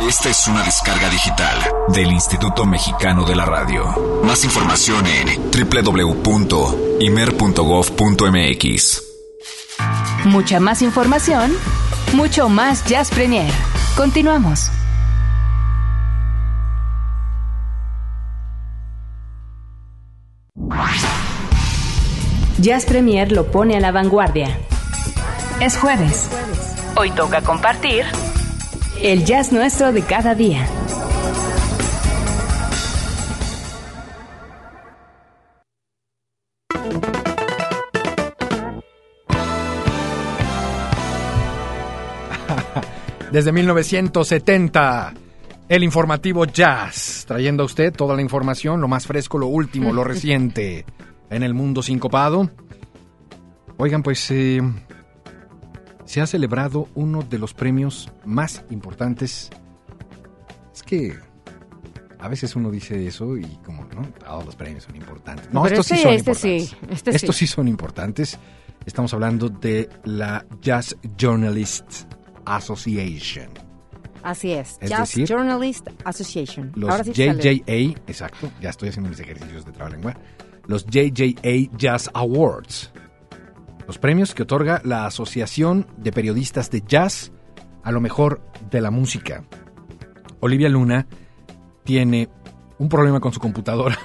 Esta es una descarga digital del Instituto Mexicano de la Radio. Más información en www.imer.gov.mx. Mucha más información, mucho más Jazz Premier. Continuamos. Jazz Premier lo pone a la vanguardia. Es jueves. Hoy toca compartir el jazz nuestro de cada día. Desde 1970, el informativo Jazz, trayendo a usted toda la información, lo más fresco, lo último, lo reciente en el mundo sincopado. Oigan, pues eh, se ha celebrado uno de los premios más importantes. Es que a veces uno dice eso y como, ¿no? Todos los premios son importantes. No, Pero estos sí este- son este sí, importantes. este sí. estos sí son importantes. Estamos hablando de la Jazz Journalist Association. Así es. Es Jazz decir, Journalist Association. Los Ahora sí. JJA, exacto, ya estoy haciendo mis ejercicios de trabalengua. Los JJA Jazz Awards. Los premios que otorga la Asociación de Periodistas de Jazz a lo mejor de la música. Olivia Luna tiene un problema con su computadora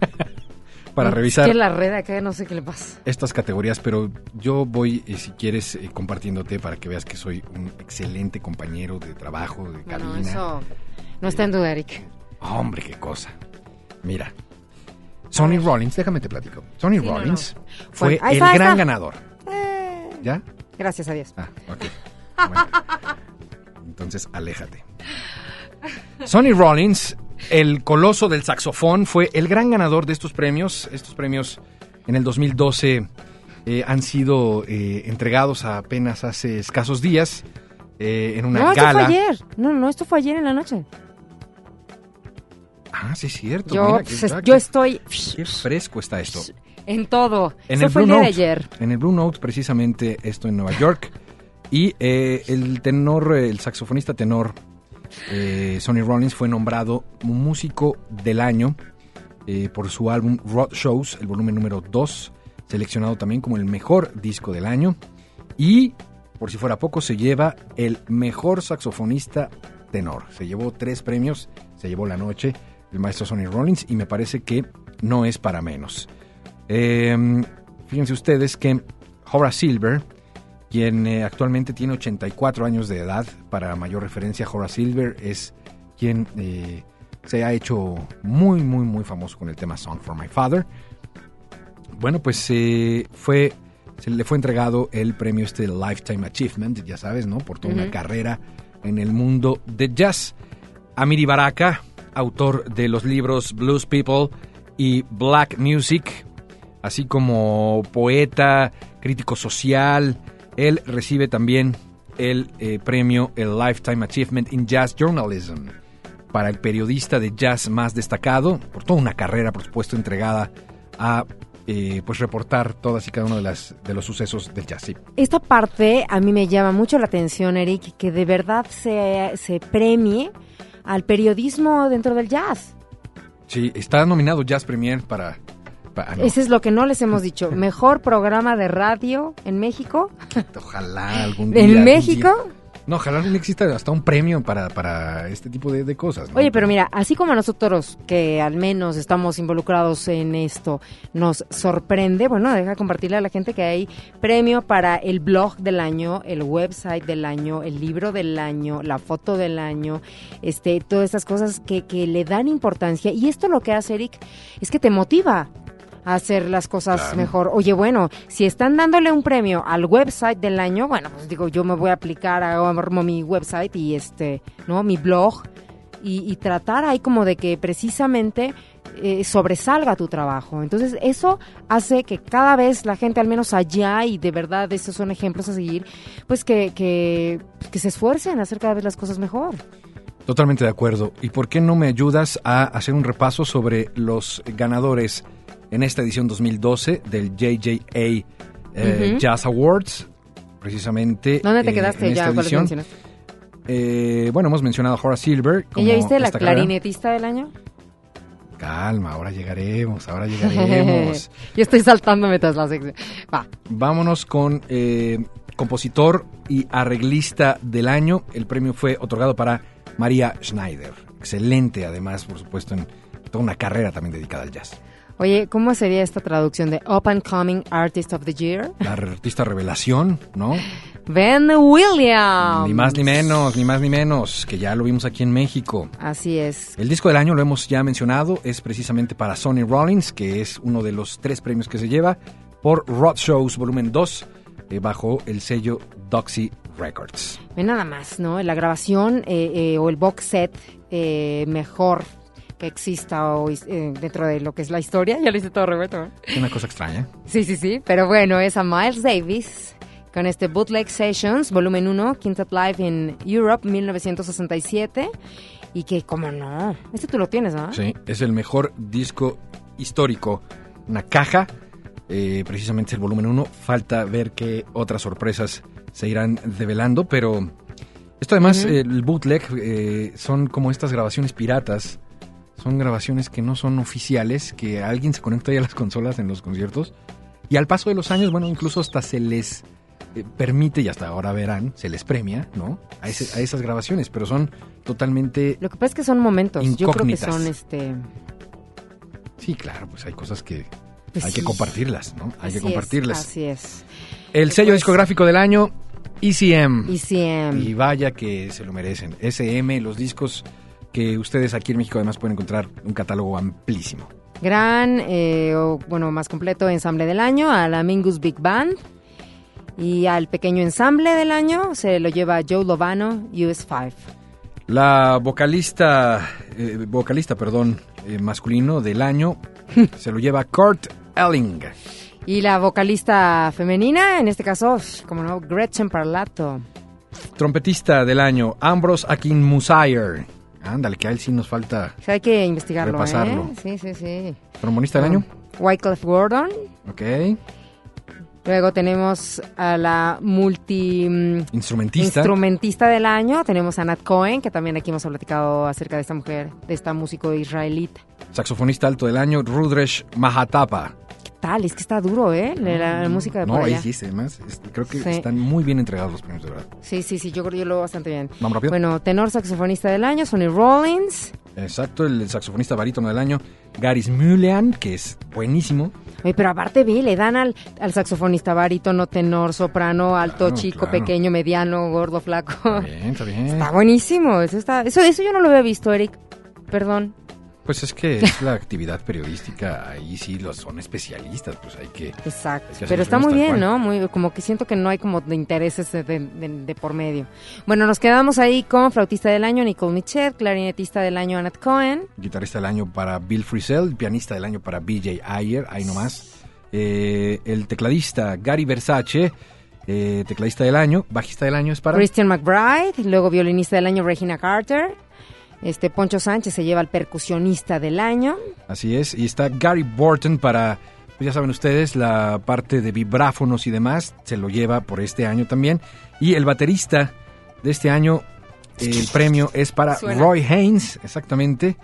para Es revisar que la red acá no sé qué le pasa. estas categorías, pero yo voy, eh, si quieres, eh, compartiéndote para que veas que soy un excelente compañero de trabajo, de cabina. Bueno, eso no está en duda, Eric. Hombre, qué cosa. Mira. Sonny Rollins, déjame te platico. Sonny Sí, Rollins no. fue Bueno, el está, gran está. ganador. ¿Ya? Gracias a Dios. Ah, ok. Bueno. Entonces, aléjate. Sonny Rollins, el coloso del saxofón, fue el gran ganador de estos premios. Estos premios en el 2012 eh, han sido eh, entregados apenas hace escasos días eh, en una no, esto gala. fue ayer. No, no, esto fue ayer en la noche. Ah, sí, es cierto. Yo, mira, yo estoy Qué fresco está esto. en todo. En Eso el fue el Blue día de Note. ayer. En el Blue Note, precisamente, esto en Nueva York. Y eh, el tenor, el saxofonista tenor eh, Sonny Rollins fue nombrado músico del año eh, por su álbum Rod Shows, el volumen número 2, seleccionado también como el mejor disco del año. Y, por si fuera poco, se lleva el mejor saxofonista tenor. Se llevó tres premios, se llevó la noche el maestro Sonny Rollins y me parece que no es para menos. Eh, fíjense ustedes que Horace Silver, quien eh, actualmente tiene 84 años de edad, para mayor referencia, Horace Silver es quien eh, se ha hecho muy, muy, muy famoso con el tema Song for My Father. Bueno, pues eh, fue, se le fue entregado el premio este Lifetime Achievement, ya sabes, ¿no? Por toda una carrera en el mundo de jazz. Amiri Baraka, autor de los libros Blues People y Black Music, así como poeta, crítico social. Él recibe también el eh, premio, el Lifetime Achievement in Jazz Journalism, para el periodista de jazz más destacado, por toda una carrera, por supuesto, entregada a eh, pues reportar todas y cada uno de, las, de los sucesos del jazz. Esta parte a mí me llama mucho la atención, Eric, que de verdad se, se premie al periodismo dentro del jazz. Sí, está nominado Jazz Premier para... para- ah, no, Ese es lo que no les hemos dicho. Mejor programa de radio en México. Ojalá algún día... ¿En México? día- No, ojalá día exista hasta un premio para, para este tipo de, de cosas. ¿no? Oye, pero mira, así como a nosotros que al menos estamos involucrados en esto, nos sorprende, bueno, deja compartirle a la gente que hay premio para el blog del año, el website del año, el libro del año, la foto del año, este, todas estas cosas que, que le dan importancia. Y esto lo que hace, Eric, es que te motiva a hacer las cosas Claro. mejor. Oye, bueno, si están dándole un premio al website del año, bueno, pues digo, yo me voy a aplicar a armo mi website y este, ¿no? Mi blog y, y tratar ahí como de que precisamente eh, sobresalga tu trabajo. Entonces eso hace que cada vez la gente, al menos allá, y de verdad estos son ejemplos a seguir, pues que, que, que se esfuercen a hacer cada vez las cosas mejor. Totalmente de acuerdo. ¿Y por qué no me ayudas a hacer un repaso sobre los ganadores en esta edición 2012 del JJA eh. Jazz Awards? Precisamente. ¿Dónde te eh, quedaste en ya? esta ¿Cuáles edición. eh, bueno, hemos mencionado a Horace Silver. ¿Y ya viste la clarinetista del año? Calma, ahora llegaremos, ahora llegaremos. Yo estoy saltándome todas las secciones. Va. Vámonos con compositor y arreglista del año. El premio fue otorgado para María Schneider. Excelente, además, por supuesto, en toda una carrera también dedicada al jazz. Oye, ¿cómo sería esta traducción de Up and Coming Artist of the Year? La artista revelación, ¿no? Ben Williams. Ni más ni menos, ni más ni menos, que ya lo vimos aquí en México. Así es. El disco del año lo hemos ya mencionado, es precisamente para Sonny Rollins, que es uno de los tres premios que se lleva por Rod Shows Volumen 2, eh, bajo el sello Doxy Records. Ve nada más, ¿no? La grabación eh, eh, o el box set mejor que exista hoy eh, dentro de lo que es la historia. Ya lo hice todo, Roberto. Es una cosa extraña. Sí, sí, sí. Pero bueno, es a Miles Davis con este Bootleg Sessions, volumen 1, Quintet Live in Europe, 1967. Y que, como no, este tú lo tienes, ¿no? Sí, es el mejor disco histórico. Una caja, eh, precisamente es el volumen 1. Falta ver qué otras sorpresas se irán develando, pero esto además, eh, el bootleg, eh, son como estas grabaciones piratas. Son grabaciones que no son oficiales, que alguien se conecta ahí a las consolas en los conciertos. Y al paso de los años, bueno, incluso hasta se les eh, permite, y hasta ahora verán, se les premia, ¿no? A, ese- a esas grabaciones, pero son totalmente... Lo que pasa es que son momentos. Yo creo que Incógnitas. son este. Sí, claro, pues hay cosas que pues hay que compartirlas, ¿no? Hay Así que es, compartirlas. así es. El sello Pues- discográfico del año, ECM. ECM. Y vaya que se lo merecen. SM, los discos que ustedes aquí en México además pueden encontrar un catálogo amplísimo. Gran, eh, o, bueno, más completo ensamble del año, a la Mingus Big Band. Y al pequeño ensamble del año se lo lleva Joe Lovano, US5. La vocalista, eh, vocalista, perdón, eh, masculino del año se lo lleva Kurt Elling. Y la vocalista femenina, en este caso, como no, Gretchen Parlato. Trompetista del año, Ambrose Akinmusire. Ándale, que a él sí nos falta. O sea, hay que investigarlo, Repasarlo. ¿eh? Sí, sí, sí. Trombonista del año. Wyclef Gordon. Ok. Luego tenemos a la multi... mm, Instrumentista. Instrumentista del año, tenemos a Nat Cohen, que también aquí hemos platicado acerca de esta mujer, de esta músico israelita. Saxofonista alto del año, Rudresh Mahatapa. Es que está duro, ¿eh? La, la música de No, por ahí allá. sí, además. es- creo que Sí. están muy bien entregados los premios, de verdad. Sí, sí, sí, yo creo que yo lo veo bastante bien. Vamos rápido. Bueno, tenor saxofonista del año, Sonny Rollins. Exacto, el saxofonista barítono del año, Garis Mulian, que es buenísimo. Oye, pero aparte vi, le dan al, al saxofonista barítono, tenor, soprano, alto, Claro, chico, claro. pequeño, mediano, gordo, flaco. Está bien, está bien. Está buenísimo, eso está, eso, eso yo no lo había visto, Eric. Perdón. Pues es que es la actividad periodística, ahí sí los son especialistas, pues hay que... Exacto. Que Pero está muy bien, cual. ¿no? Muy, como que siento que no hay como de intereses de, de- de- de por medio. Bueno, nos quedamos ahí con flautista del año Nicole Michet, clarinetista del año Annette Cohen. Guitarrista del año para Bill Frisell, pianista del año para BJ Ayer, ahí nomás. Eh, el tecladista Gary Versace, eh, tecladista del año, bajista del año es para... Christian McBride, luego violinista del año Regina Carter. Este Poncho Sánchez se lleva al percusionista del año. Así es, y está Gary Borton para, pues ya saben ustedes, la parte de vibráfonos y demás, se lo lleva por este año también. Y el baterista de este año, el premio es para Suena. Roy Haynes, exactamente.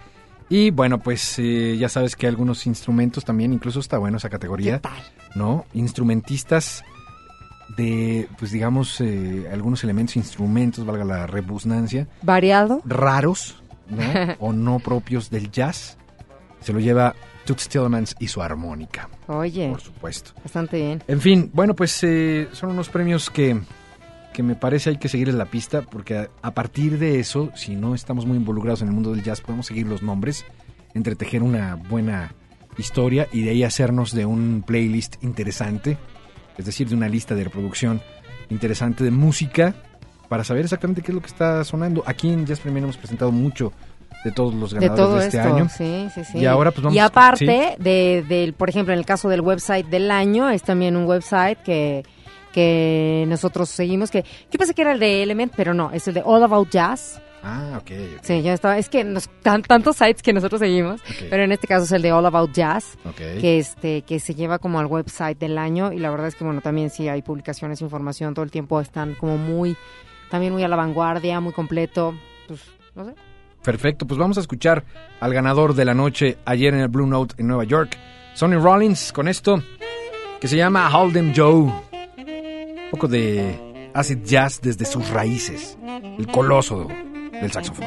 Y bueno, pues eh, ya sabes que algunos instrumentos también, incluso está bueno esa ¿Qué categoría, tal? ¿no? Instrumentistas de, pues digamos, eh, algunos elementos, instrumentos, valga la rebusnancia, Variado. raros, ¿no? o no propios del jazz. Se lo lleva Toots Tillemans y su armónica, Oye, por supuesto. bastante bien. En fin, bueno, pues eh, son unos premios que, que me parece hay que seguir en la pista, porque a, a partir de eso, si no estamos muy involucrados en el mundo del jazz, podemos seguir los nombres, entretejer una buena historia y de ahí hacernos de un playlist interesante, es decir, de una lista de reproducción interesante de música, para saber exactamente qué es lo que está sonando. Aquí en Jazz Premier hemos presentado mucho de todos los De ganadores de, todo este esto, año. sí, sí, sí. Y ahora, pues, vamos- Y aparte de, del, por ejemplo, en el caso del website del año, es también un website que, que nosotros seguimos, que yo pensé que era el de Element, pero no, es el de All About Jazz. Ah, ok. ok, Sí, ya estaba, es que nos, tan, tantos sites que nosotros seguimos, pero en este caso es el de All About Jazz, que este que se lleva como al website del año y la verdad es que bueno, también sí hay publicaciones, información, todo el tiempo están como muy también muy a la vanguardia, muy completo, pues no sé. Perfecto, pues vamos a escuchar al ganador de la noche ayer en el Blue Note en Nueva York, Sonny Rollins, con esto que se llama Hold Them Joe. Un poco de acid jazz desde sus raíces, el coloso del saxofón.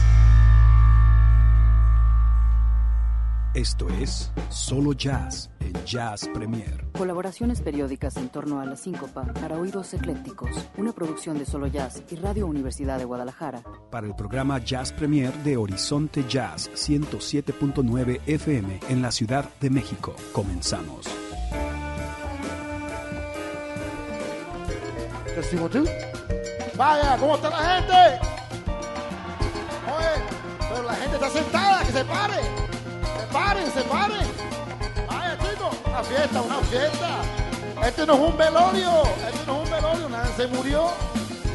Esto es Solo Jazz en Jazz Premier. Colaboraciones periódicas en torno a la síncopa para oídos eclécticos. Una producción de Solo Jazz y Radio Universidad de Guadalajara. Para el programa Jazz Premier de Horizonte Jazz 107.9 FM en la Ciudad de México. Comenzamos. tú? Vaya, ¿cómo está la gente? Oye, pero la gente está sentada, que se pare paren, se paren. Vaya chicos, una fiesta, una fiesta. Este no es un velorio, este no es un velorio, nadie se murió.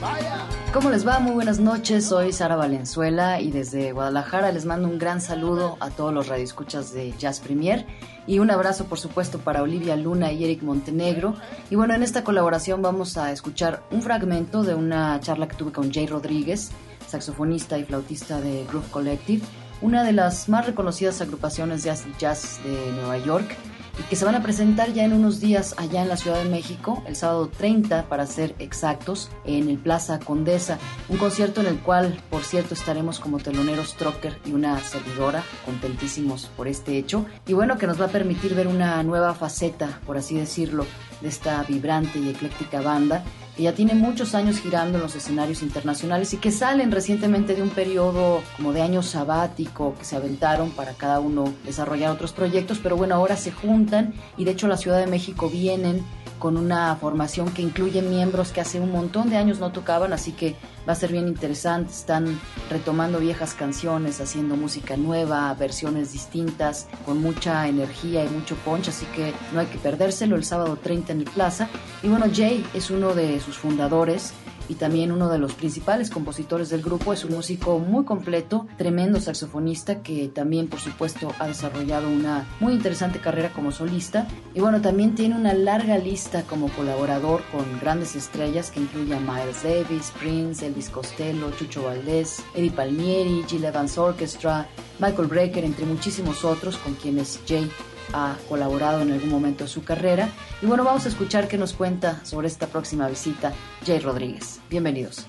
Vaya. ¿Cómo les va? Muy buenas noches, soy Sara Valenzuela y desde Guadalajara les mando un gran saludo a todos los radioescuchas de Jazz Premier y un abrazo por supuesto para Olivia Luna y Eric Montenegro. Y bueno, en esta colaboración vamos a escuchar un fragmento de una charla que tuve con Jay Rodríguez, saxofonista y flautista de Groove Collective una de las más reconocidas agrupaciones de jazz de Nueva York y que se van a presentar ya en unos días allá en la Ciudad de México, el sábado 30 para ser exactos, en el Plaza Condesa, un concierto en el cual, por cierto, estaremos como teloneros Trocker y una servidora, contentísimos por este hecho, y bueno, que nos va a permitir ver una nueva faceta, por así decirlo, de esta vibrante y ecléctica banda que ya tiene muchos años girando en los escenarios internacionales y que salen recientemente de un periodo como de año sabático que se aventaron para cada uno desarrollar otros proyectos, pero bueno, ahora se juntan y de hecho la Ciudad de México vienen con una formación que incluye miembros que hace un montón de años no tocaban, así que va a ser bien interesante. Están retomando viejas canciones, haciendo música nueva, versiones distintas, con mucha energía y mucho punch, así que no hay que perdérselo el sábado 30 en el Plaza. Y bueno, Jay es uno de sus fundadores y también uno de los principales compositores del grupo. Es un músico muy completo, tremendo saxofonista que también por supuesto ha desarrollado una muy interesante carrera como solista y bueno, también tiene una larga lista como colaborador con grandes estrellas que incluye a Miles Davis, Prince, Elvis Costello, Chucho Valdés, Eddie Palmieri, Jill Evans Orchestra, Michael Brecker, entre muchísimos otros con quienes Jay ha colaborado en algún momento de su carrera. Y bueno, vamos a escuchar qué nos cuenta sobre esta próxima visita Jay Rodríguez. Bienvenidos.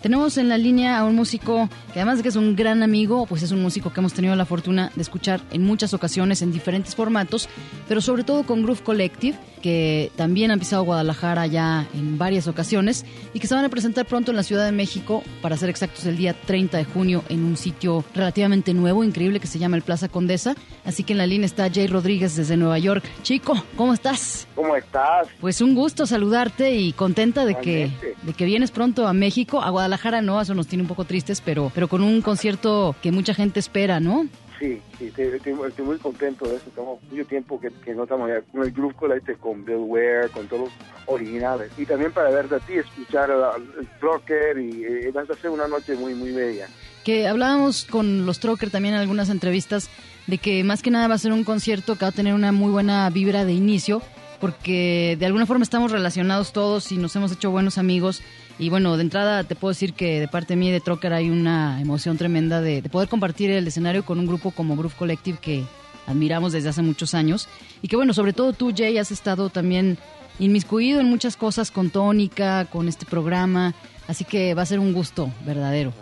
Tenemos en la línea a un músico que además de que es un gran amigo, pues es un músico que hemos tenido la fortuna de escuchar en muchas ocasiones en diferentes formatos, pero sobre todo con Groove Collective que también han pisado Guadalajara ya en varias ocasiones y que se van a presentar pronto en la Ciudad de México, para ser exactos, el día 30 de junio en un sitio relativamente nuevo, increíble, que se llama el Plaza Condesa. Así que en la línea está Jay Rodríguez desde Nueva York. Chico, ¿cómo estás? ¿Cómo estás? Pues un gusto saludarte y contenta de que, de que vienes pronto a México. A Guadalajara no, eso nos tiene un poco tristes, pero, pero con un concierto que mucha gente espera, ¿no? Sí, sí, estoy, muy contento de eso. Tengo mucho tiempo que, no estamos allá con el grupo este, con Bill Ware, con todos los originales. Y también para verte a ti, escuchar el Trocker y eh, vas a hacer una noche muy, muy bella. Que hablábamos con los Trocker también en algunas entrevistas de que más que nada va a ser un concierto que va a tener una muy buena vibra de inicio porque de alguna forma estamos relacionados todos y nos hemos hecho buenos amigos y bueno, de entrada te puedo decir que de parte mía y de Trocker hay una emoción tremenda de, poder compartir el escenario con un grupo como Groove Collective que admiramos desde hace muchos años. Y que bueno, sobre todo tú, Jay, has estado también inmiscuido en muchas cosas con Tónica, con este programa. Así que va a ser un gusto verdadero.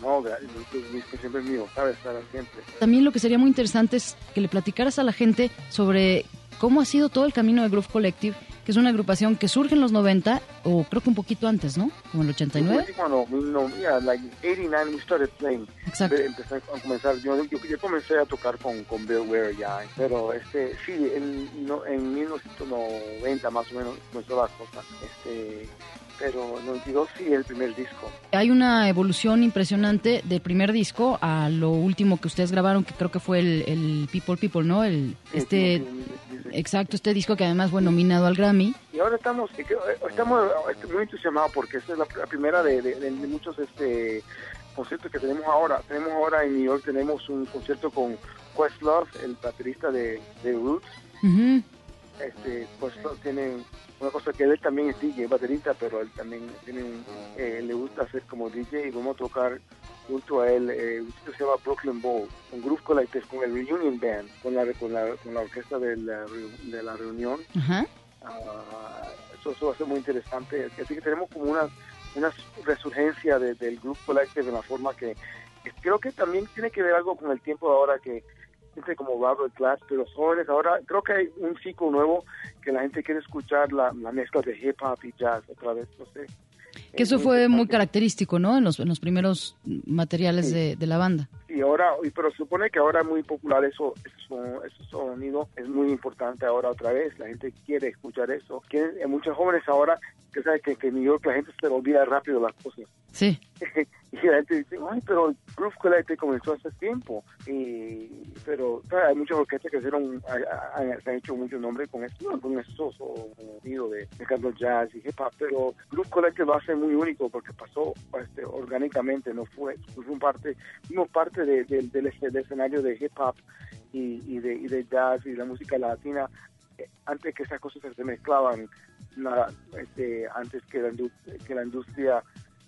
No, siempre es mío, sabes, siempre. También lo que sería muy interesante es que le platicaras a la gente sobre cómo ha sido todo el camino de Groove Collective que es una agrupación que surge en los 90, o creo que un poquito antes, ¿no? Como en el 89. No, no, yeah, like 89 we started playing. Exacto. Empecé a comenzar, yo, yo, comencé a tocar con, con Bill Ware ya, pero este, sí, en, no, en 1990 más o menos comenzó la cosa. Este, pero 92 sí el primer disco. Hay una evolución impresionante del primer disco a lo último que ustedes grabaron, que creo que fue el, el People People, ¿no? El, este, exacto, este disco que además fue nominado al Grammy. Y ahora estamos, eh, estamos este, muy entusiasmados porque esta es la, primera de, de, muchos este conciertos que tenemos ahora. Tenemos ahora en New York, tenemos un concierto con Questlove, el baterista de, de Roots. Este, Questlove tiene una cosa que él también es DJ, baterista, pero él también tiene un, eh, le gusta hacer como DJ y vamos a tocar junto a él eh, un sitio que se llama Brooklyn Bowl, un Groove Collective con el Reunion Band, con la, con la, con la orquesta de la, de la reunión. Ah, eso, eso va a ser muy interesante. Así que tenemos como una, una resurgencia de- del Groove Collective de la forma que, que creo que también tiene que ver algo con el tiempo de ahora que gente como Robert Glass, pero los jóvenes ahora creo que hay un ciclo nuevo que la gente quiere escuchar la, la mezcla de hip hop y jazz otra vez, no sé. Que Es eso fue muy característico, ¿no? En los, en los primeros materiales de, de la banda. Y ahora, pero supone que ahora es muy popular eso, eso, ese sonido es muy importante ahora otra vez. La gente quiere escuchar eso. Quieren, hay muchos jóvenes ahora que saben que, que en New York la gente se olvida rápido las cosas. Sí. y la gente dice, ay, pero Groove Collective comenzó hace tiempo. Y, pero ¿sabes? hay muchas orquestas que hicieron, ha- ha- se han hecho mucho nombre con esto, con eso sonido de, de canto jazz y hip hop. Pero Groove Collective va a ser muy único porque pasó este, orgánicamente, no fue, fue un parte, parte de- de- del, escenario de hip hop y, y de, y de jazz y la música latina eh, antes que esas cosas se mezclaban, nada, este, antes que la, que la industria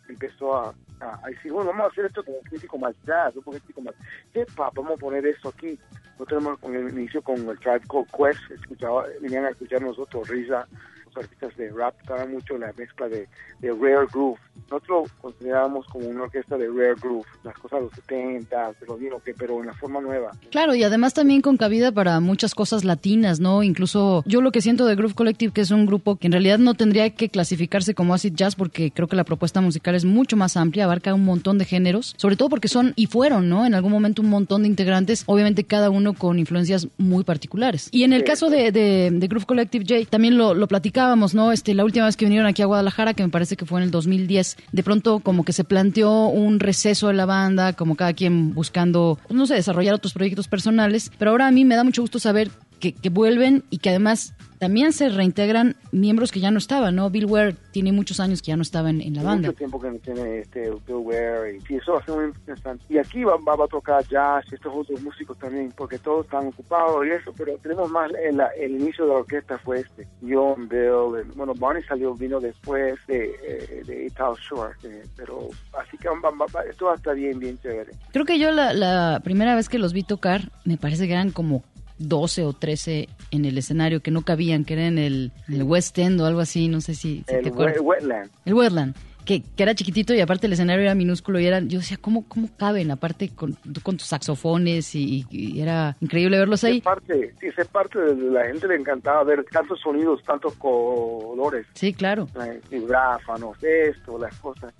empezó a, a, a decir, bueno, vamos a hacer esto como un crítico más jazz, un poquitico más hop, vamos a poner eso aquí. Nosotros tenemos con el inicio con el Tribe Called Quest, escuchaba, venían a escuchar nosotros, Risa, los artistas de rap, estaban mucho la mezcla de, de rare groove. Nosotros considerábamos como una orquesta de rare groove, las cosas de los 70, de los que pero en la forma nueva. Claro, y además también con cabida para muchas cosas latinas, ¿no? Incluso yo lo que siento de Groove Collective, que es un grupo que en realidad no tendría que clasificarse como acid jazz, porque creo que la propuesta musical es mucho más amplia, abarca un montón de géneros, sobre todo porque son y fueron, ¿no? En algún momento un montón de integrantes, obviamente cada uno con influencias muy particulares. Y en el Sí. caso de, de, de Groove Collective, Jay, también lo, lo platicábamos, ¿no? Este, la última vez que vinieron aquí a Guadalajara, que me parece que fue en el 2010, de pronto como que se planteó un receso de la banda, como cada quien buscando, pues, no sé, desarrollar otros proyectos personales, pero ahora a mí me da mucho gusto saber que, que vuelven y que además también se reintegran miembros que ya no estaban, ¿no? Bill Ware tiene muchos años que ya no estaba en, en la banda. mucho tiempo que no tiene este Bill Ware y sí, eso va a ser muy interesante. Y aquí va, va, va a tocar jazz y estos otros músicos también, porque todos están ocupados y eso, pero tenemos más, el, el inicio de la orquesta fue este, John, Bill, el- bueno, Barney salió, vino después de, eh, de Ital Shore, eh, pero así que va- va- va- esto va a estar bien, bien chévere. Creo que yo la, la primera vez que los vi tocar, me parece que eran como 12 o 13 en el escenario que no cabían, que era en el, en el West End o algo así, no sé si, si el te acuerdas. we- Wetland. El Wetland, que, que era chiquitito y aparte el escenario era minúsculo y eran, yo decía, ¿cómo, cómo caben? Aparte con, con tus saxofones y, y era increíble verlos ahí. Parte, sí, es parte de la gente le encantaba ver tantos sonidos, tantos colores. Sí, claro. eh, vibráfanos, esto, las cosas.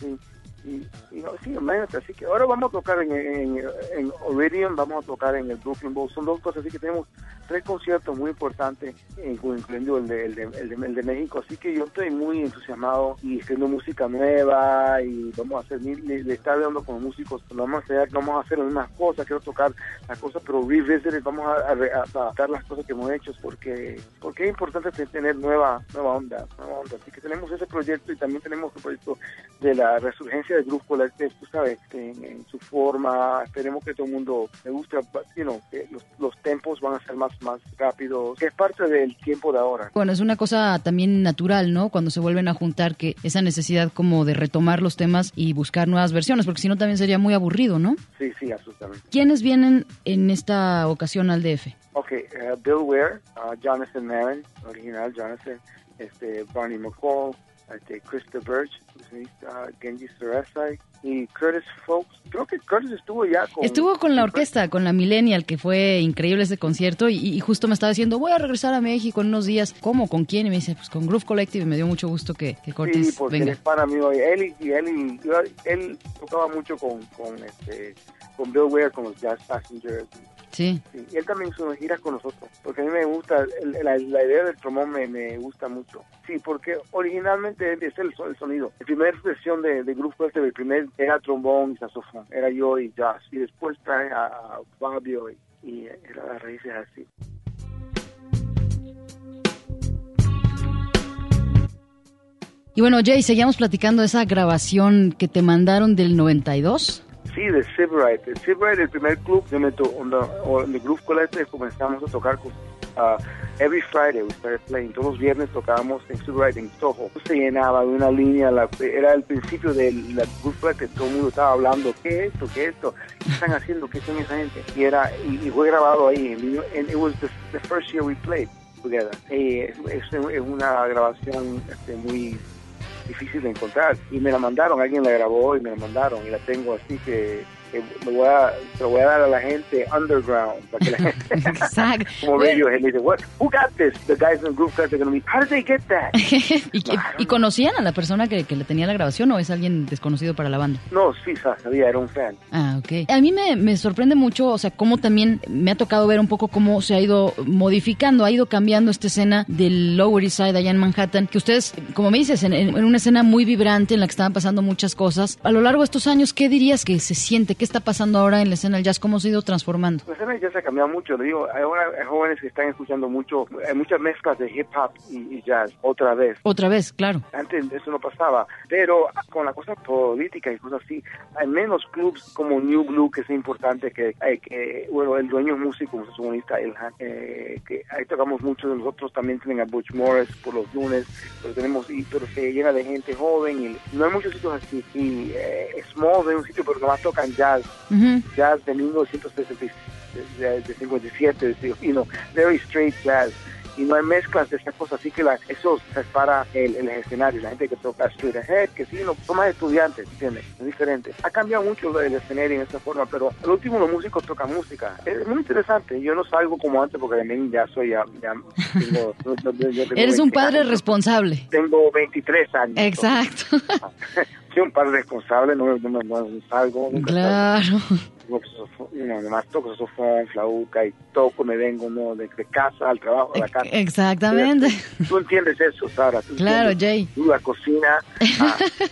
Sí, y, no, sí, así que ahora vamos a tocar en, en, vamos a tocar en el Brooklyn Bowl. Son dos cosas, así que tenemos tres conciertos muy importantes, eh, incluyendo el de, el, de, el, de, el de México. Así que yo estoy muy entusiasmado y haciendo música nueva y vamos a hacer, le, le está hablando con músicos, no vamos a hacer, vamos a hacer las cosas, quiero tocar las cosas, pero revisited, vamos a, a adaptar las cosas que hemos hecho porque porque es importante te- tener nueva nueva onda, nueva onda. Así que tenemos ese proyecto y también tenemos el proyecto de la resurgencia del grupo Collective, tú sabes, en, en su forma. Esperemos que todo el mundo le guste, you know, que los, los tempos van a ser más, más rápidos, que es parte del tiempo de ahora. Bueno, es una cosa también natural, ¿no? Cuando se vuelven a juntar, que esa necesidad como de retomar los temas y buscar nuevas versiones, porque si no también sería muy aburrido, ¿no? Sí, sí, absolutamente. ¿Quiénes vienen en esta ocasión al DF? Ok, eh, Bill Ware, uh, Jonathan Marin, original Jonathan, este, Barney McCall, este, Krista Birch, uh, Genji Sarasai y Curtis. Creo que Curtis estuvo ya con... Estuvo con la orquesta, con la Millennial, que fue increíble ese concierto, y, y justo me estaba diciendo, voy a regresar a México en unos días. ¿Cómo? ¿Con quién? Y me dice, pues con Groove Collective, y me dio mucho gusto que, que Sí, porque él venga. es para mí hoy. Él y, él, y él tocaba mucho con, con, este, con Bill Ware, con los Jazz Passengers. Sí. Sí, y él también hizo giras con nosotros, porque a mí me gusta, el- la, la idea del trombón me, me gusta mucho. Sí, porque originalmente es el, el sonido. La primera versión de, de Groove Collective, el primer era trombón y saxofón, era yo y jazz. Y después trae a, a Fabio y, y era las raíces así. Y bueno, Jay, seguíamos platicando de esa grabación que te mandaron del 92. Sí, de. El Silverite, el primer club donde, donde Groove Collective comenzamos a tocar con uh, every Friday we started playing. Todos los viernes tocábamos en Right en Soho. Se llenaba de una línea, la, era el principio de la Good Friday, todo el mundo estaba hablando, ¿qué es esto? ¿Qué es esto? ¿Qué están haciendo? ¿Qué son esa gente? Y, era, y, fue grabado ahí, and it was the, the first year we played together. Y es, es, una grabación este, muy difícil de encontrar. Y me la mandaron, alguien la grabó y me la mandaron y la tengo así que que me voy a, se lo voy a dar a la gente underground para que la gente Exacto. como Radiohead dice what who got this the guys in the group are going to be how did they get that ¿Y, ¿Y, conocían a la persona que, que le tenía la grabación o es alguien desconocido para la banda no sí sabía era un fan. Ah ok. A mí me, me sorprende mucho o sea cómo también me ha tocado ver un poco cómo se ha ido modificando ha ido cambiando esta escena del Lower East Side allá en Manhattan que ustedes como me dices en, en una escena muy vibrante en la que estaban pasando muchas cosas. A lo largo de estos años ¿qué dirías que se siente ¿Qué está pasando ahora en la escena del jazz? ¿Cómo se ha ido transformando? La escena del jazz ha cambiado mucho. Le digo, hay, jóvenes que están escuchando mucho, hay muchas mezclas de hip hop y, jazz otra vez. Otra vez, claro. Antes eso no pasaba. Pero con la cosa política y cosas así, hay menos clubs como New Blue, que es importante, que, hay, que bueno, el dueño es músico, un saxofonista, el, eh, que ahí tocamos mucho de nosotros, también tienen a Butch Morris por los lunes, pero tenemos, y, pero se llena de gente joven y no hay muchos sitios así. Y eh, Small de un sitio, pero nomás tocan jazz jazz de 1957, you know, very straight jazz y no hay mezclas de estas cosas, así que la, eso separa el, el escenario, la gente que toca straight ahead, que sí, no, son más estudiantes, ¿entiendes? Es diferente. Ha cambiado mucho el escenario en esta forma, pero al último los músicos tocan música. Es muy interesante, yo no salgo como antes porque también ya soy, ya, ya tengo, Eres un padre responsable. Tengo 23 años. Exacto. soy un padre responsable, no, no, no salgo. Nunca claro. Salgo no, nomás toco sofón, flauta y toco, me vengo ¿no? de, casa al trabajo, a la casa. Exactamente. Tú, entiendes eso, Sara. claro, Jay. Tú a la cocina,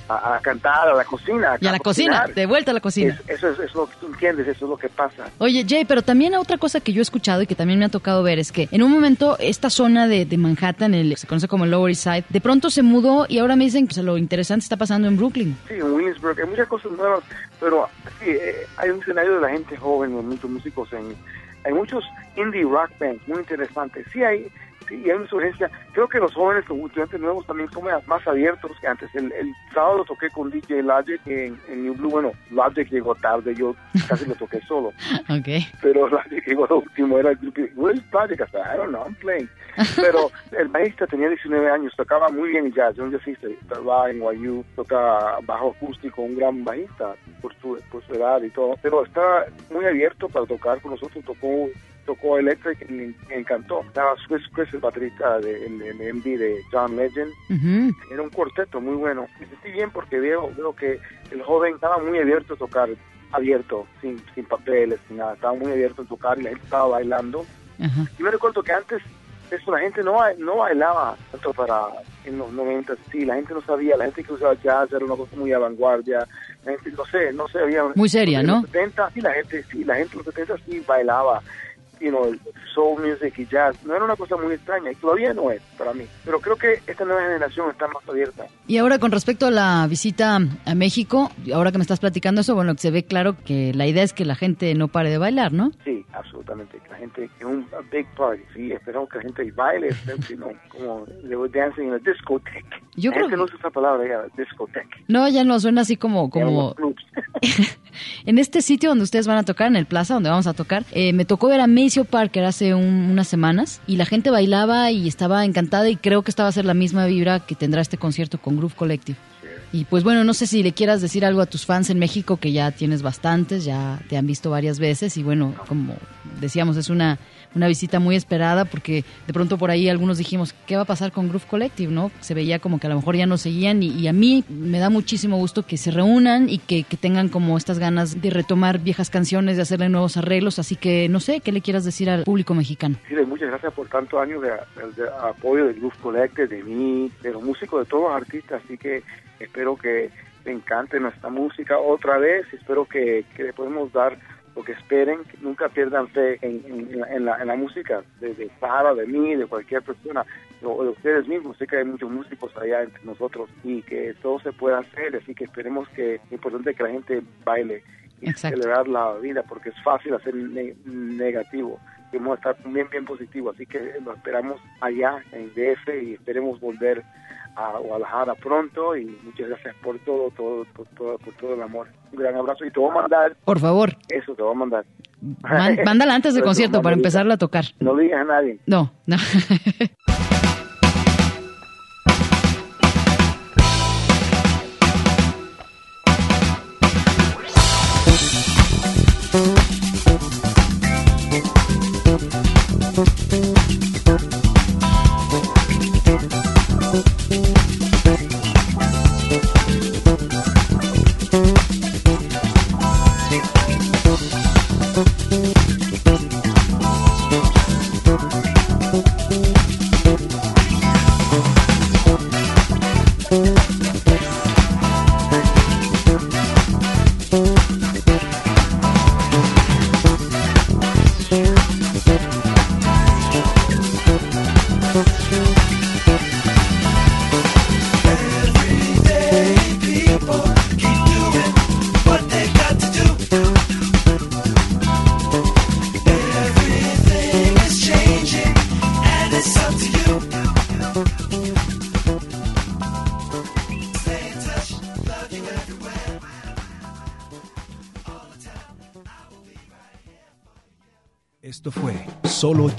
a, cantar, a la cocina. y a la cocina, de vuelta a la cocina. eso es, lo que tú entiendes, eso es lo que pasa. Oye, Jay, pero también otra cosa que yo he escuchado y que también me ha tocado ver es que en un momento esta zona de, de Manhattan, el, se conoce como el Lower East Side, de pronto se mudó y ahora me dicen que lo interesante está pasando en Brooklyn. Sí, en Williamsburg, hay muchas cosas nuevas, pero sí, eh, hay un escenario de la gente joven, muchos músicos en... Hay muchos indie rock bands muy interesantes. Sí hay, sí, hay una sugerencia. Creo que los jóvenes, los estudiantes nuevos también son más abiertos que antes. El, el sábado toqué con DJ Logic en, New Blue. Bueno, Logic llegó tarde, yo casi lo toqué solo. okay. Pero Logic llegó lo último, era el grupo. Where's Logic? I I don't know, I'm playing. Pero el bajista tenía 19 años, tocaba muy bien jazz, un jazzista, estaba en YU, toca bajo acústico, un gran bajista por su, por su edad y todo, pero estaba muy abierto para tocar con nosotros, tocó tocó Electric y me encantó. Estaba Swiss Chris, el baterista de, MD de John Legend. Era un cuarteto muy bueno. Me sentí bien porque veo, veo que el joven estaba muy abierto a tocar, abierto, sin, sin papeles, sin nada. Estaba muy abierto a tocar y la gente estaba bailando. Y me recuerdo que antes eso la gente no, no bailaba tanto para en los 90, sí, la gente no sabía, la gente que usaba jazz era una cosa muy a vanguardia, la gente, no sé, no sé, había... Muy seria, ¿no? Los 70, sí, la gente, sí, la gente en los 70 sí bailaba, you know, soul music y jazz. No era una cosa muy extraña y todavía no es para mí. Pero creo que esta nueva generación está más abierta. Y ahora con respecto a la visita a México, ahora que me estás platicando eso, bueno, se ve claro que la idea es que la gente no pare de bailar, ¿no? Sí, absolutamente. Que la gente, que un big party, sí, esperamos que la gente baile, sino como were dancing in a discotheque. Yo creo que no usa esa palabra ya, discoteca. No, ya no suena así como como en este sitio donde ustedes van a tocar, en el Plaza, donde vamos a tocar, eh, me tocó ver a Parker hace unas semanas y la gente bailaba y estaba encantada y creo que estaba a ser la misma vibra que tendrá este concierto con Groove Collective. Y pues bueno, no sé si le quieras decir algo a tus fans en México, que ya tienes bastantes, ya te han visto varias veces y bueno, como decíamos, es una una visita muy esperada porque de pronto por ahí algunos dijimos, ¿qué va a pasar con Groove Collective? ¿no? Se veía como que a lo mejor ya no seguían y, a mí me da muchísimo gusto que se reúnan y que, tengan como estas ganas de retomar viejas canciones, de hacerle nuevos arreglos, así que no sé, ¿qué le quieras decir al público mexicano? Sí, muchas gracias por tantos años de, apoyo de Groove Collective, de mí, de los músicos, de todos los artistas, así que espero que te encante nuestra música otra vez, espero que, que le podemos dar lo que esperen, nunca pierdan fe en, la, en la, música, de, de Sara, de mí, de cualquier persona, o de ustedes mismos. Sé que hay muchos músicos allá entre nosotros y que todo se pueda hacer, así que esperemos que es importante que la gente baile y celebrar la vida, porque es fácil hacer negativo. Que a estar bien, bien positivo. Así que lo esperamos allá en DF y esperemos volver a Guadalajara pronto. Y muchas gracias por todo, todo, por todo, por todo el amor. Un gran abrazo y te voy a mandar. Por favor. Eso te voy a mandar. mándala antes del concierto para empezarla a tocar. No lo digas a nadie. No, no.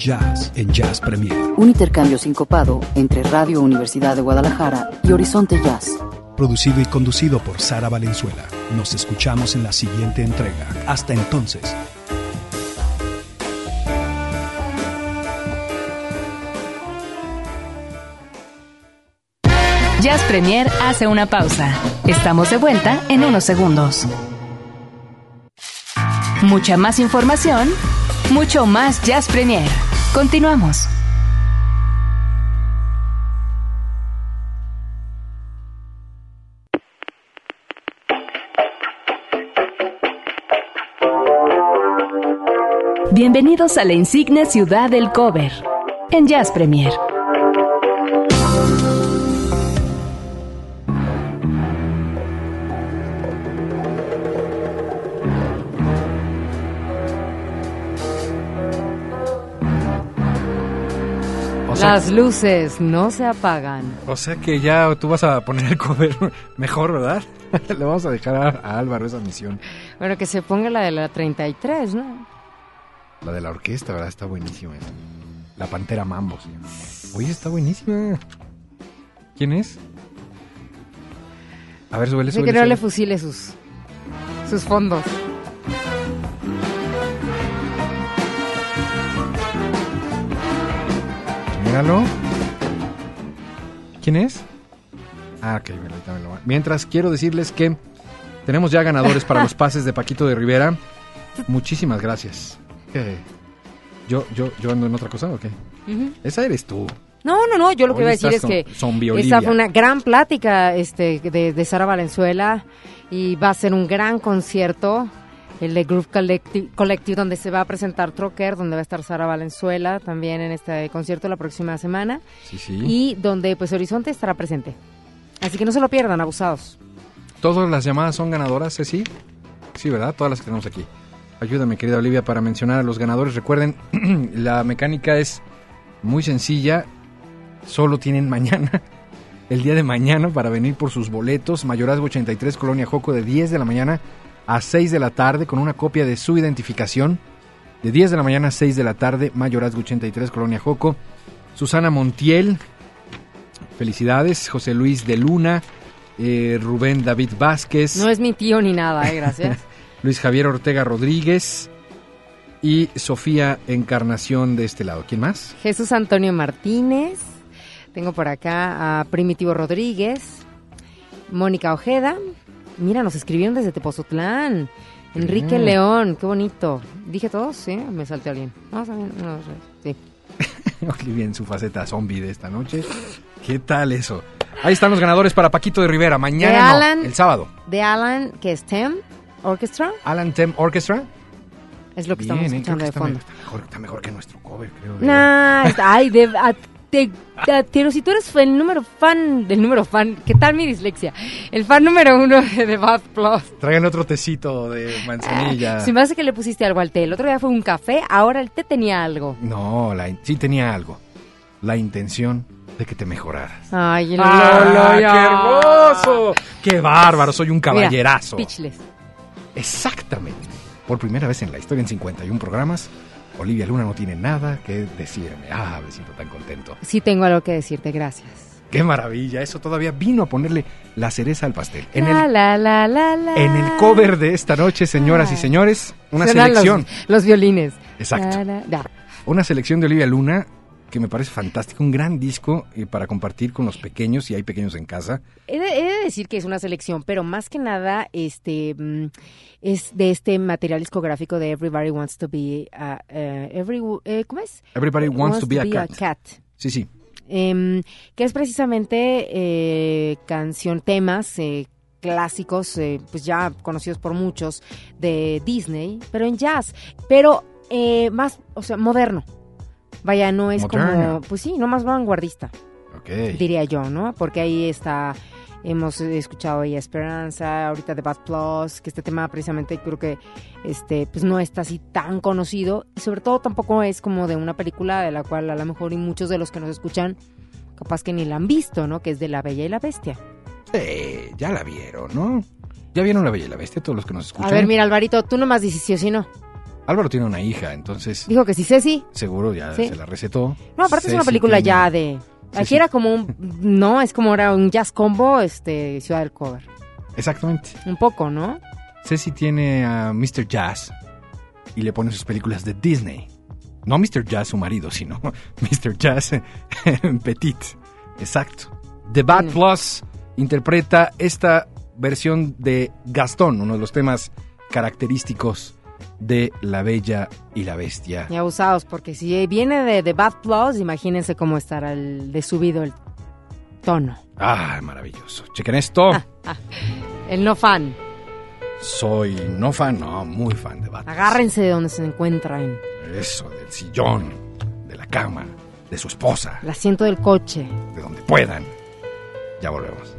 Jazz en Jazz Premier. Un intercambio sincopado entre Radio Universidad de Guadalajara y Horizonte Jazz. Producido y conducido por Sara Valenzuela. Nos escuchamos en la siguiente entrega. Hasta entonces. Jazz Premier hace una pausa. Estamos de vuelta en unos segundos. Mucha más información, mucho más Jazz Premier. Continuamos. Bienvenidos a la insigne ciudad del cover en Jazz Premier. Sea, Las luces no se apagan. o sea que ya tú vas a poner el cover mejor, ¿verdad? Le vamos a dejar a, a Álvaro esa misión. Bueno, que se ponga la de la 33, ¿no? La de la orquesta, ¿verdad? Está buenísima. esa. La Pantera Mambo se llama. Oye, está buenísima. ¿Quién es? A ver, súbele, Dice que no le fusile sus, sus fondos. ¿Quién es? Ah, ok, lo va- Mientras quiero decirles que tenemos ya ganadores para los pases de Paquito de Rivera. Muchísimas gracias. ¿Qué? ¿Yo, yo, yo ando en otra cosa o qué? Esa eres tú. No, no, no, yo lo que iba a decir es que esta Olivia. fue una gran plática este, de, de Sara Valenzuela y va a ser un gran concierto, el de Groove Collective, Collective, donde se va a presentar Trocker, donde va a estar Sara Valenzuela también en este concierto la próxima semana Sí, sí. y donde pues Horizonte estará presente. Así que no se lo pierdan, abusados. ¿Todas las llamadas son ganadoras, Ceci? Sí, ¿verdad? Todas las que tenemos aquí. Ayúdame, querida Olivia, para mencionar a los ganadores. Recuerden, la mecánica es muy sencilla. Solo tienen mañana, el día de mañana, para venir por sus boletos. Mayorazgo 83, Colonia Joco, de 10 de la mañana a 6 de la tarde, con una copia de su identificación. De 10 de la mañana a 6 de la tarde, Mayorazgo 83, Colonia Joco. Susana Montiel, felicidades. José Luis de Luna, eh, Rubén David Vázquez. No es mi tío ni nada, eh, gracias. Luis Javier Ortega Rodríguez y Sofía Encarnación de este lado. ¿Quién más? Jesús Antonio Martínez. Tengo por acá a Primitivo Rodríguez. Mónica Ojeda. Mira, nos escribieron desde Tepozotlán. Enrique Mm. León, qué bonito. ¿Dije todos? Sí, me salté alguien. No, está bien, no, sí. Olivia en su faceta zombie de esta noche. ¿Qué tal eso? Ahí están los ganadores para Paquito de Rivera. Mañana De no, Alan. el sábado. De Alan, que es TEM Orchestra, Alan Tem Orchestra. es lo que Bien, estamos eh, escuchando que de está, fondo. mejor, está mejor que nuestro cover, creo. Nah, ay, de- a- te, adquiero, si tú eres el número fan del número fan, ¿qué tal mi dislexia? El fan número uno de Bath Plus. Traigan otro tecito de manzanilla. Se me hace que le pusiste algo al té. El otro día fue un café, ahora el té tenía algo. No, la, sí tenía algo. La intención de que te mejoraras. Ay, el ¡Ah. ¡Qué hermoso! ¡Qué bárbaro! Soy un Mira, caballerazo. speechless. Exactamente. Por primera vez en la historia, en 51 programas, Olivia Luna no tiene nada que decirme. Ah, me siento tan contento. Sí tengo algo que decirte, gracias. ¡Qué maravilla! Eso todavía vino a ponerle la cereza al pastel. En la, el, la, la, la, la. en el cover de esta noche, señoras y señores, una Suenan los- selección. Los, violines. Exacto. Una selección de Olivia Luna que me parece fantástico. Un gran disco eh, para compartir con los pequeños, si hay pequeños en casa. He de, he de decir que es una selección, pero más que nada este mm, es de este material discográfico de Everybody Wants to Be a, eh, every, eh, ¿cómo es? Everybody wants, to be, a, cat. Sí, sí. Em, que es precisamente eh, canción, temas eh, clásicos, eh, pues ya conocidos por muchos de Disney, pero en jazz, pero eh, más, o sea, moderno. Vaya, no es como, pues sí, no más vanguardista, Ok. diría yo, ¿no? Porque ahí está, hemos escuchado ahí Esperanza, ahorita The Bad Plus, que este tema precisamente creo que este pues no está así tan conocido y sobre todo tampoco es como de una película de la cual a lo mejor y muchos de los que nos escuchan capaz que ni la han visto, ¿no? Que es de La Bella y la Bestia. Eh, ya la vieron, ¿no? ¿Ya vieron La Bella y la Bestia? Todos los que nos escuchan. A ver, mira, Alvarito, tú nomás dices sí o sí no. Álvaro tiene una hija, entonces Dijo que sí sí. seguro ya Sí. se la recetó. No, aparte es una Ceci película tiene- ya de... Aquí era como un... No, es como era un jazz combo, este, Ciudad del Cover. Exactamente. Un poco, ¿no? Ceci tiene a Mr. Jazz y le pone sus películas de Disney. No Mr. Jazz, su marido, sino Mr. Jazz en Petit. Exacto. The Bad Mm. Plus interpreta esta versión de Gastón, uno de los temas característicos de La Bella y la Bestia. Y abusados, porque si viene de, de Bad Plus, imagínense cómo estará el de subido el tono. Ah, maravilloso. Chequen esto. El no fan. Soy no fan, no, muy fan de Bad Plus. Agárrense de donde se encuentran. Eso, del sillón, de la cama, de su esposa, El asiento del coche. de donde puedan. Ya volvemos.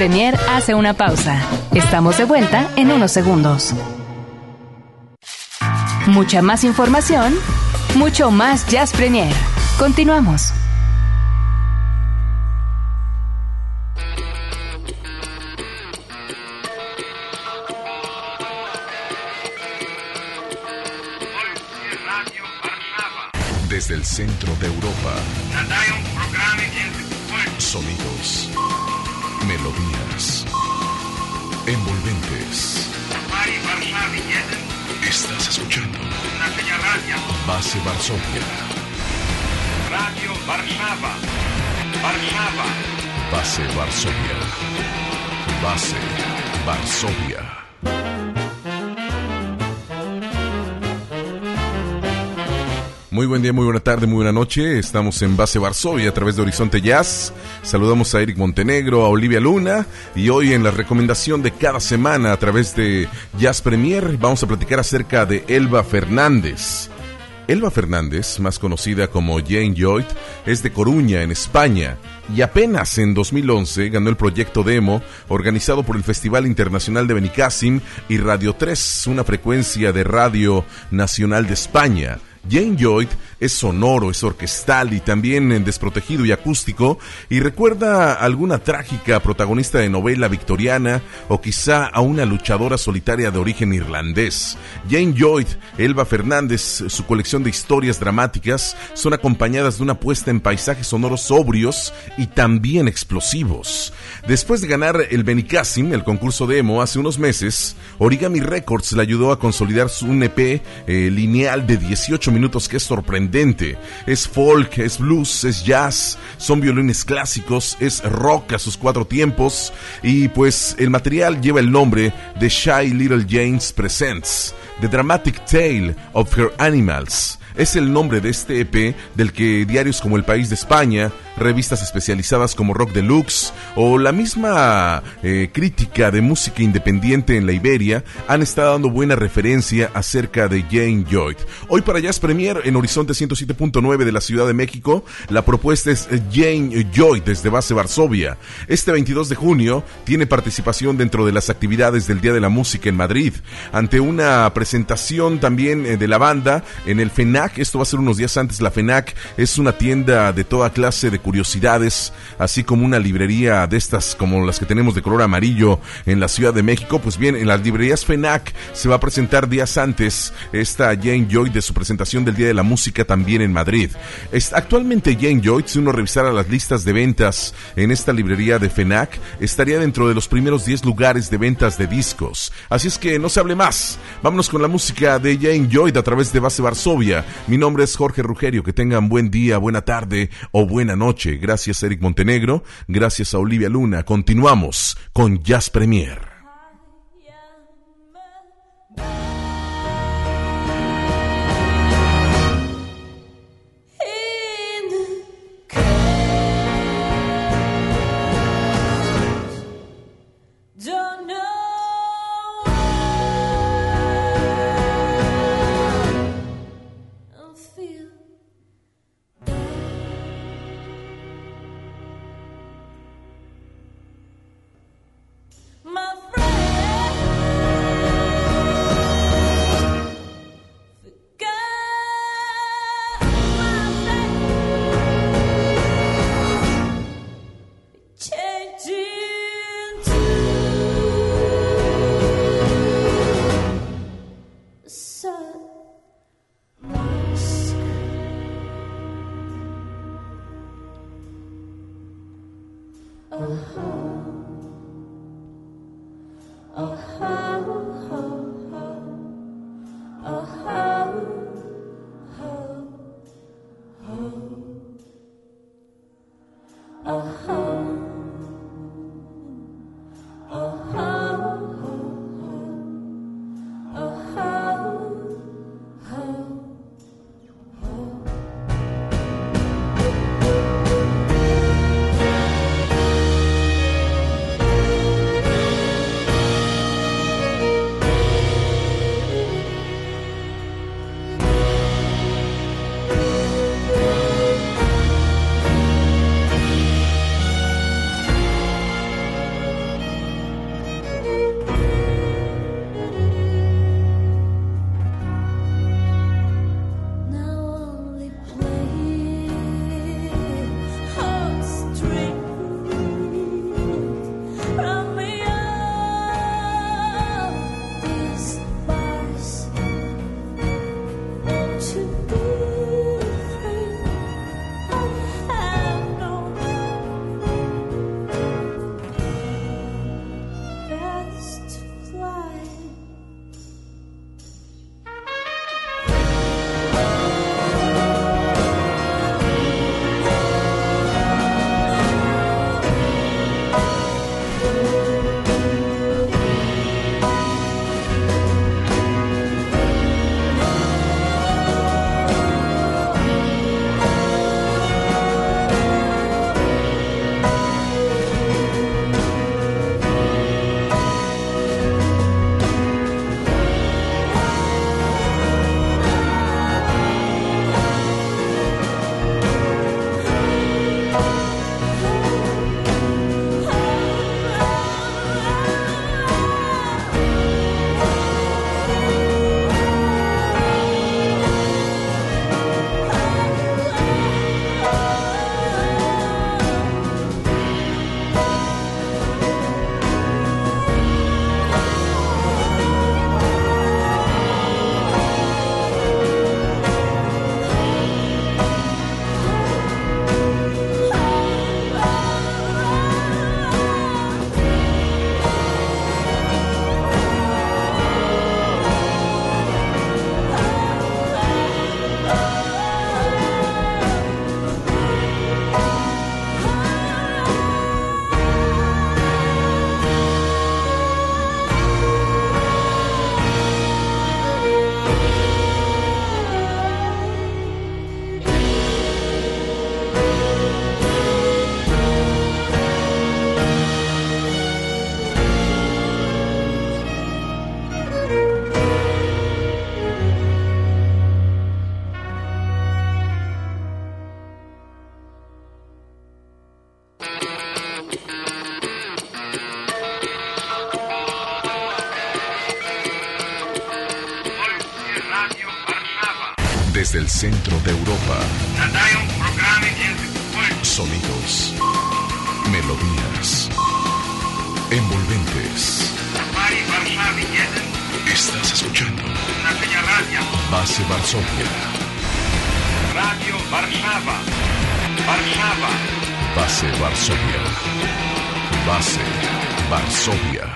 Premier hace una pausa. Estamos de vuelta en unos segundos. Mucha más información, mucho más Jazz Premier. Continuamos. Desde el centro de Europa. Sonidos. Envolventes. Estás escuchando. Base Varsovia. Radio Warszawa. Warszawa. Base Varsovia. Base Varsovia. Muy buen día, muy buena tarde, muy buena noche. Estamos en Base Varsovia a través de Horizonte Jazz. Saludamos a Eric Montenegro, a Olivia Luna y hoy en la recomendación de cada semana a través de Jazz Premier vamos a platicar acerca de Elba Fernández. Elba Fernández, más conocida como Jane Lloyd, es de Coruña, en España, y apenas en 2011 ganó el proyecto Demo, organizado por el Festival Internacional de Benicassim y Radio 3, una frecuencia de radio nacional de España. Jane Lloyd es sonoro, es orquestal y también en desprotegido y acústico y recuerda a alguna trágica protagonista de novela victoriana o quizá a una luchadora solitaria de origen irlandés. Jane Lloyd, Elba Fernández, su colección de historias dramáticas son acompañadas de una puesta en paisajes sonoros sobrios y también explosivos. Después de ganar el Benicassim, el concurso de emo, hace unos meses, Origami Records le ayudó a consolidar su EP eh, lineal de 18 minutos que es sorprendente. Es folk, es blues, es jazz, son violines clásicos, es rock a sus cuatro tiempos y pues el material lleva el nombre de Shy Little James Presents, The Dramatic Tale of Her Animals es el nombre de este EP del que diarios como El País de España, revistas especializadas como Rock Deluxe o la misma eh, crítica de música independiente en la Iberia han estado dando buena referencia acerca de Jane Lloyd. Hoy para Jazz Premier en Horizonte 107.9 de la Ciudad de México, la propuesta es Jane Lloyd desde base Varsovia. Este 22 de junio tiene participación dentro de las actividades del Día de la Música en Madrid, ante una presentación también eh, de la banda en el Esto va a ser unos días antes, la FENAC es una tienda de toda clase de curiosidades, así como una librería de estas como las que tenemos de color amarillo en la Ciudad de México. Pues bien, en las librerías FENAC se va a presentar días antes esta Jane Joy de su presentación del Día de la Música también en Madrid. actualmente Jane Joy, si uno revisara las listas de ventas en esta librería de FENAC, estaría dentro de los primeros 10 lugares de ventas de discos. Así es que no se hable más. Vámonos con la música de Jane Joy a través de Base Varsovia. Mi nombre es Jorge Rugerio. Que tengan buen día, buena tarde o buena noche. Gracias Eric Montenegro, gracias a Olivia Luna. Continuamos con Jazz Premier. Centro de Europa. Sonidos, melodías, envolventes. Estás escuchando Base Varsovia. Radio Warszawa. Warszawa. Base Varsovia. Base Varsovia.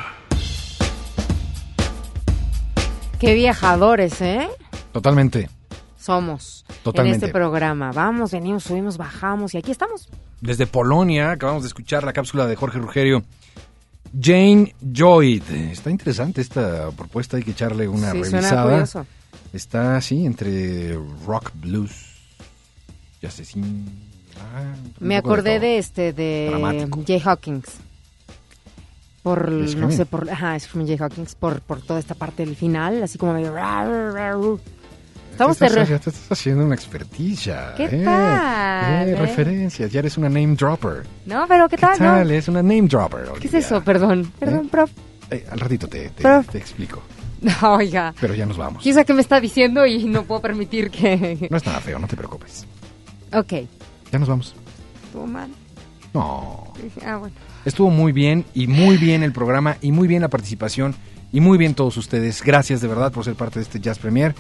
Qué viajadores, ¿eh? Totalmente. Somos Totalmente. en este programa. Vamos, venimos, subimos, bajamos y aquí estamos. Desde Polonia, acabamos de escuchar la cápsula de Jorge Rugerio. Jane Joyd. Está interesante esta propuesta, hay que echarle una Sí, revisada. Está así entre rock, blues, jazzecín. ah, un Me de acordé de, este de Dramático. Jay Hawkins. Por ¿De no sé, por ajá, Screaming Jay Hawkins por por toda esta parte del final, así como medio Estamos Ya te estás- terre- ya te estás haciendo una experticia. ¿Qué eh, tal, eh, eh? referencias, ya eres una name dropper. No, pero ¿qué ¿Qué tal? tal? no? Es una name dropper. ¿Qué es eso? Perdón. Perdón, prof. Eh, al ratito te, te- Prof. te explico. No, oiga. Pero ya nos vamos. ¿Quién sabe qué me está diciendo y no puedo permitir que No es nada feo, no te preocupes. Ok. Ya nos vamos. Estuvo mal. No. Ah, bueno. Estuvo muy bien y muy bien el programa y muy bien la participación y muy bien todos ustedes. Gracias de verdad por ser parte de este Jazz Premier.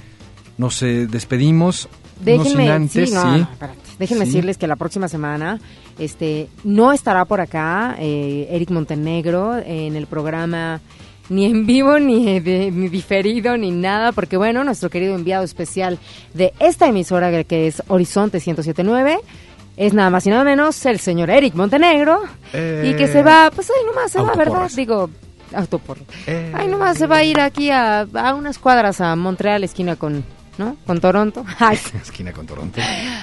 Nos eh, despedimos. Déjenme, antes, sí, no, sí. no, espérate. Déjenme Sí. decirles que la próxima semana este, no estará por acá eh, Eric Montenegro en el programa ni en vivo, ni, de- ni diferido, ni nada, porque bueno, nuestro querido enviado especial de esta emisora que es Horizonte 1079 es nada más y nada menos el señor Eric Montenegro Eh, y que se va, pues ahí nomás se va, ¿verdad? Digo, autoporro. Eh, Ahí nomás se va a ir aquí a, a unas cuadras a Montreal, esquina con, ¿no? Con Toronto. Esquina con Toronto.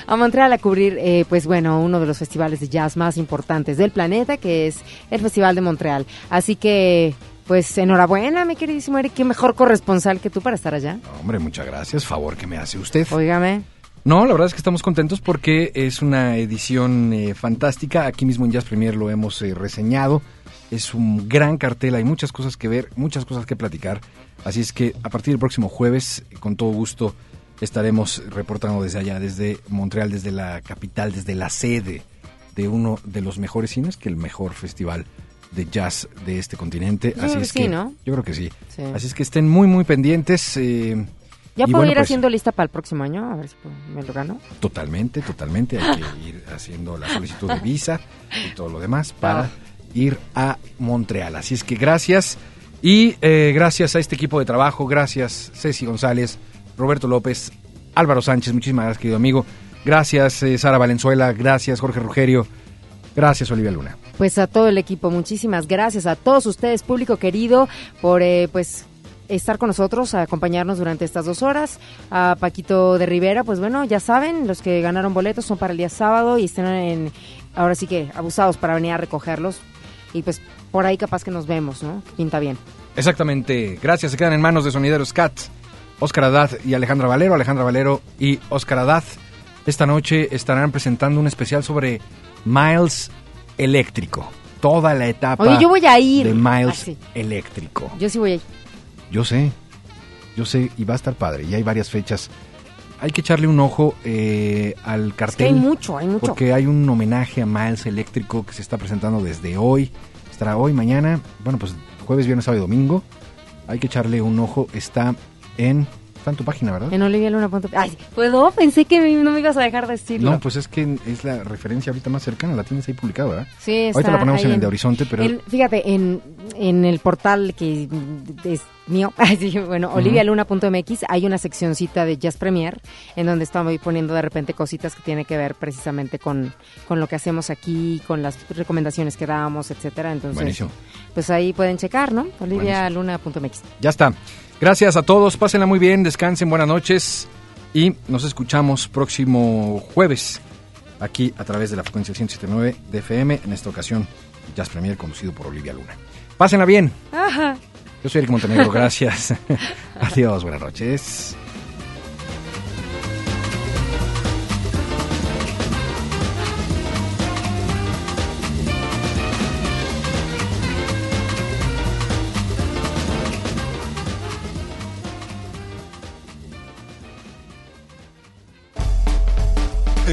a Montreal a cubrir, eh, pues bueno, uno de los festivales de jazz más importantes del planeta, que es el Festival de Montreal. Así que, pues enhorabuena, mi queridísimo Eric, qué mejor corresponsal que tú para estar allá. Hombre, muchas gracias. Favor que me hace usted. Óigame. No, la verdad es que estamos contentos porque es una edición eh, fantástica. Aquí mismo en Jazz Premier lo hemos eh, reseñado. Es un gran cartel, hay muchas cosas que ver, muchas cosas que platicar. Así es que a partir del próximo jueves, con todo gusto, estaremos reportando desde allá, desde Montreal, desde la capital, desde la sede de uno de los mejores cines, que el mejor festival de jazz de este continente. Yo Así creo es que sí, ¿no? yo creo que sí. Sí. Así es que estén muy muy pendientes. eh, Ya puedo bueno, ir pues, haciendo lista para el próximo año, a ver si me lo gano. Totalmente, totalmente. Hay que ir haciendo la solicitud de visa y todo lo demás para ir a Montreal. Así es que gracias. Y eh, gracias a este equipo de trabajo, gracias Ceci González, Roberto López, Álvaro Sánchez, muchísimas gracias querido amigo. Gracias eh, Sara Valenzuela, gracias Jorge Rugerio, gracias Olivia Luna. Pues a todo el equipo, muchísimas gracias a todos ustedes, público querido, por eh, pues estar con nosotros, acompañarnos durante estas dos horas. A Paquito de Rivera, pues bueno, ya saben, los que ganaron boletos son para el día sábado y están en, ahora sí que abusados para venir a recogerlos. Y pues por ahí capaz que nos vemos, ¿no? Pinta bien. Exactamente, gracias, se quedan en manos de Sonideros Cat, Óscar Adad y Alejandra Valero, Alejandra Valero y Óscar Adad. Esta noche estarán presentando un especial sobre Miles Eléctrico, toda la etapa Oye, yo voy a ir. de Miles Ah. Eléctrico. Yo sí voy a ir. Yo sé, yo sé, y va a estar padre, y hay varias fechas. Hay que echarle un ojo eh, al Es que cartel. hay mucho, hay mucho. Porque hay un homenaje a Miles Eléctrico que se está presentando desde hoy. Estará hoy, mañana, bueno, pues jueves, viernes, sábado y domingo. Hay que echarle un ojo. Está en, está en tu página, ¿verdad? En olivialuna.p. Ay, ¿puedo? Pensé que no me ibas a dejar decirlo. No, pues es que es la referencia ahorita más cercana, la tienes ahí publicada, ¿verdad? Sí, está Ahorita la ponemos en el de Horizonte, pero fíjate, en, en el portal que es mío, bueno, olivialuna.mx, hay una seccioncita de Jazz Premier en donde estamos poniendo de repente cositas que tienen que ver precisamente con, con lo que hacemos aquí, con las recomendaciones que damos, etcétera. Entonces, Buenísimo. pues ahí pueden checar, ¿no? olivialuna.mx. ya está. Gracias a todos, pásenla muy bien, descansen, buenas noches y nos escuchamos próximo jueves aquí a través de la frecuencia 179 de FM, en esta ocasión Jazz Premier conducido por Olivia Luna. Pásenla bien. Ajá. Yo soy Eric Montenegro, gracias. Adiós, buenas noches.